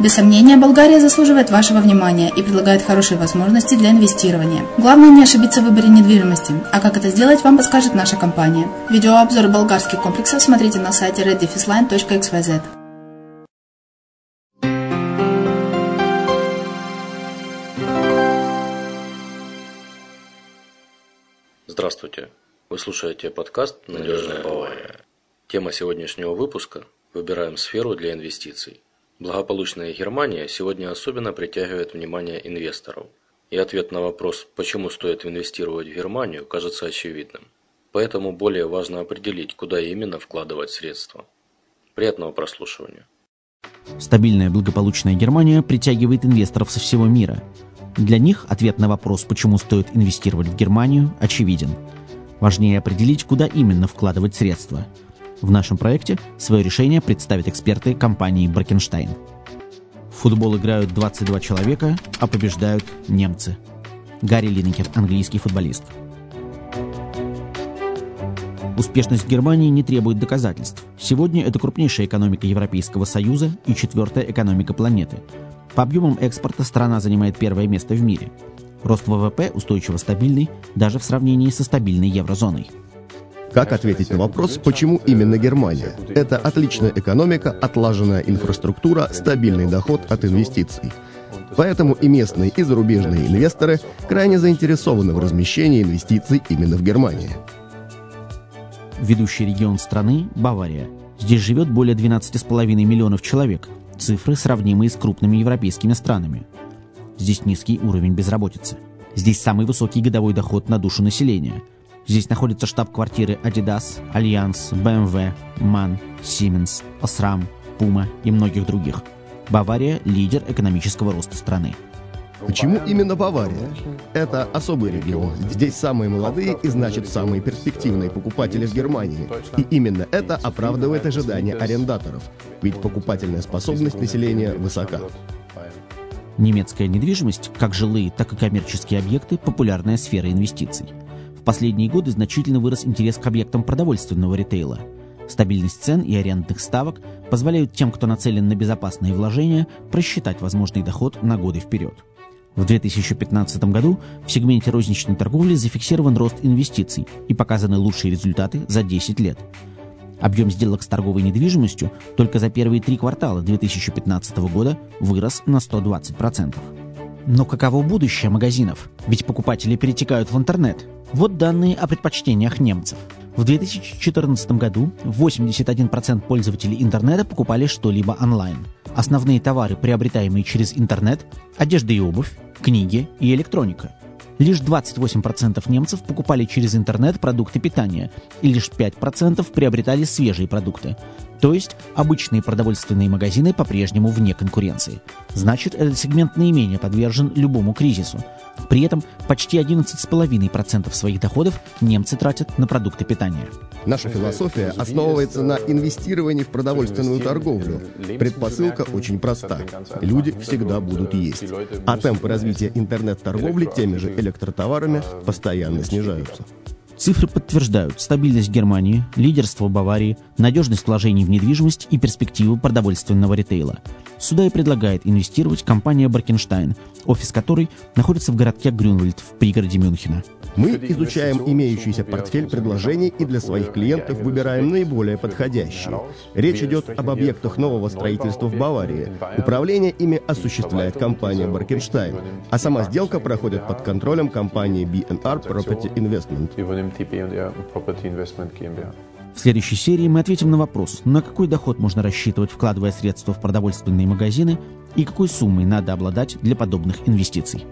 Без сомнения, Болгария заслуживает вашего внимания и предлагает хорошие возможности для инвестирования. Главное не ошибиться в выборе недвижимости, а как это сделать, вам подскажет наша компания. Видеообзор болгарских комплексов смотрите на сайте reddefisline.xyz. Здравствуйте! Вы слушаете подкаст «Надежная Бавария». Тема сегодняшнего выпуска – выбираем сферу для инвестиций. Благополучная Германия сегодня особенно притягивает внимание инвесторов. И ответ на вопрос, почему стоит инвестировать в Германию, кажется очевидным. Поэтому более важно определить, куда именно вкладывать средства. Приятного прослушивания. Стабильная благополучная Германия притягивает инвесторов со всего мира. Для них ответ на вопрос, почему стоит инвестировать в Германию, очевиден. Важнее определить, куда именно вкладывать средства – в нашем проекте свое решение представят эксперты компании «Бракенштайн». В футбол играют 22 человека, а побеждают немцы. Гарри Линекер, английский футболист. Успешность Германии не требует доказательств. Сегодня это крупнейшая экономика Европейского Союза и четвертая экономика планеты. По объемам экспорта страна занимает первое место в мире. Рост ВВП устойчиво стабильный даже в сравнении со стабильной еврозоной. Как ответить на вопрос, почему именно Германия? Это отличная экономика, отлаженная инфраструктура, стабильный доход от инвестиций. Поэтому и местные, и зарубежные инвесторы крайне заинтересованы в размещении инвестиций именно в Германии. Ведущий регион страны – Бавария. Здесь живет более 12,5 миллионов человек. Цифры, сравнимые с крупными европейскими странами. Здесь низкий уровень безработицы. Здесь самый высокий годовой доход на душу населения – Здесь находятся штаб-квартиры Adidas, Allianz, BMW, MAN, Siemens, Osram, Puma и многих других. Бавария – лидер экономического роста страны. Почему именно Бавария? Это особый регион. Здесь самые молодые и, значит, самые перспективные покупатели в Германии. И именно это оправдывает ожидания арендаторов. Ведь покупательная способность населения высока. Немецкая недвижимость, как жилые, так и коммерческие объекты – популярная сфера инвестиций. В последние годы значительно вырос интерес к объектам продовольственного ритейла. Стабильность цен и арендных ставок позволяют тем, кто нацелен на безопасные вложения, просчитать возможный доход на годы вперед. В 2015 году в сегменте розничной торговли зафиксирован рост инвестиций и показаны лучшие результаты за 10 лет. Объем сделок с торговой недвижимостью только за первые три квартала 2015 года вырос на 120%. Но каково будущее магазинов? Ведь покупатели перетекают в интернет. Вот данные о предпочтениях немцев. В 2014 году 81% пользователей интернета покупали что-либо онлайн. Основные товары, приобретаемые через интернет – одежда и обувь, книги и электроника. Лишь 28% немцев покупали через интернет продукты питания, и лишь 5% приобретали свежие продукты. То есть обычные продовольственные магазины по-прежнему вне конкуренции. Значит, этот сегмент наименее подвержен любому кризису. При этом почти 11,5% своих доходов немцы тратят на продукты питания. Наша философия основывается на инвестировании в продовольственную торговлю. Предпосылка очень проста. Люди всегда будут есть. А темпы развития интернет-торговли теми же электротоварами постоянно снижаются. Цифры подтверждают стабильность Германии, лидерство Баварии, надежность вложений в недвижимость и перспективу продовольственного ритейла. Сюда и предлагает инвестировать компания Баркенштайн, офис которой находится в городке Грюнвальд в пригороде Мюнхена. Мы изучаем имеющийся портфель предложений и для своих клиентов выбираем наиболее подходящие. Речь идет об объектах нового строительства в Баварии. Управление ими осуществляет компания Баркенштайн, а сама сделка проходит под контролем компании BNR Property Investment. В следующей серии мы ответим на вопрос, на какой доход можно рассчитывать, вкладывая средства в продовольственные магазины, и какой суммой надо обладать для подобных инвестиций.